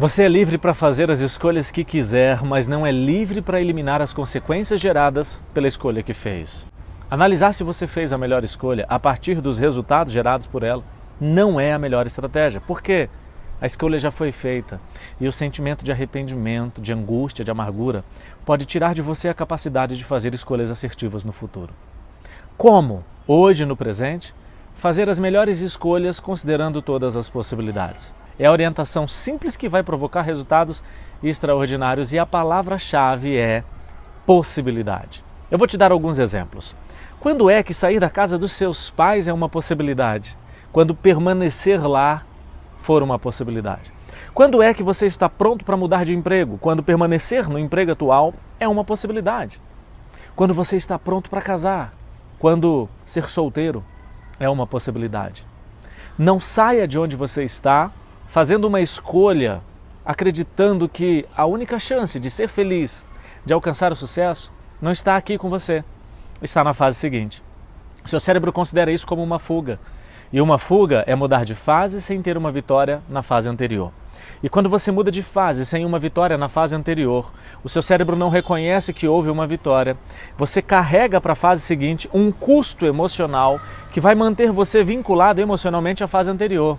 Você é livre para fazer as escolhas que quiser, mas não é livre para eliminar as consequências geradas pela escolha que fez. Analisar se você fez a melhor escolha a partir dos resultados gerados por ela não é a melhor estratégia. Por quê? A escolha já foi feita e o sentimento de arrependimento, de angústia, de amargura pode tirar de você a capacidade de fazer escolhas assertivas no futuro. Como, hoje no presente, fazer as melhores escolhas considerando todas as possibilidades? É a orientação simples que vai provocar resultados extraordinários e a palavra-chave é possibilidade. Eu vou te dar alguns exemplos. Quando é que sair da casa dos seus pais é uma possibilidade? Quando permanecer lá for uma possibilidade. Quando é que você está pronto para mudar de emprego? Quando permanecer no emprego atual é uma possibilidade. Quando você está pronto para casar? Quando ser solteiro é uma possibilidade. Não saia de onde você está fazendo uma escolha, acreditando que a única chance de ser feliz, de alcançar o sucesso, não está aqui com você, está na fase seguinte. O seu cérebro considera isso como uma fuga. E uma fuga é mudar de fase sem ter uma vitória na fase anterior. E quando você muda de fase sem uma vitória na fase anterior, o seu cérebro não reconhece que houve uma vitória. Você carrega para a fase seguinte um custo emocional que vai manter você vinculado emocionalmente à fase anterior.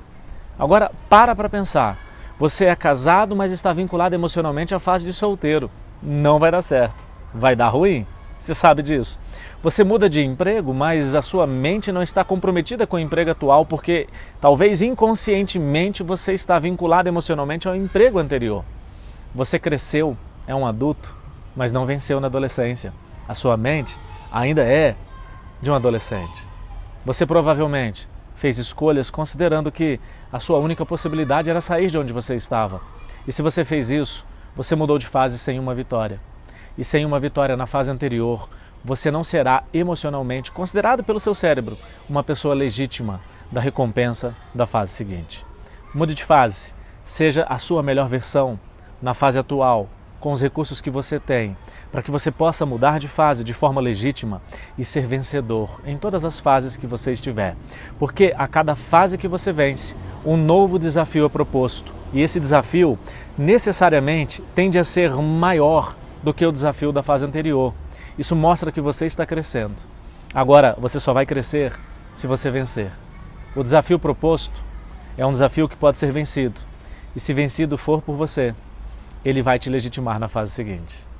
Agora, para para pensar. Você é casado, mas está vinculado emocionalmente à fase de solteiro. Não vai dar certo. Vai dar ruim. Você sabe disso. Você muda de emprego, mas a sua mente não está comprometida com o emprego atual porque talvez inconscientemente você está vinculado emocionalmente ao emprego anterior. Você cresceu, é um adulto, mas não venceu na adolescência. A sua mente ainda é de um adolescente. Você provavelmente fez escolhas considerando que a sua única possibilidade era sair de onde você estava. E se você fez isso, você mudou de fase sem uma vitória. E sem uma vitória na fase anterior, você não será emocionalmente considerado pelo seu cérebro uma pessoa legítima da recompensa da fase seguinte. Mude de fase, seja a sua melhor versão na fase atual, com os recursos que você tem, para que você possa mudar de fase de forma legítima e ser vencedor em todas as fases que você estiver. Porque a cada fase que você vence, um novo desafio é proposto. E esse desafio necessariamente tende a ser maior do que o desafio da fase anterior. Isso mostra que você está crescendo. Agora, você só vai crescer se você vencer. O desafio proposto é um desafio que pode ser vencido. E se vencido for por você, ele vai te legitimar na fase seguinte.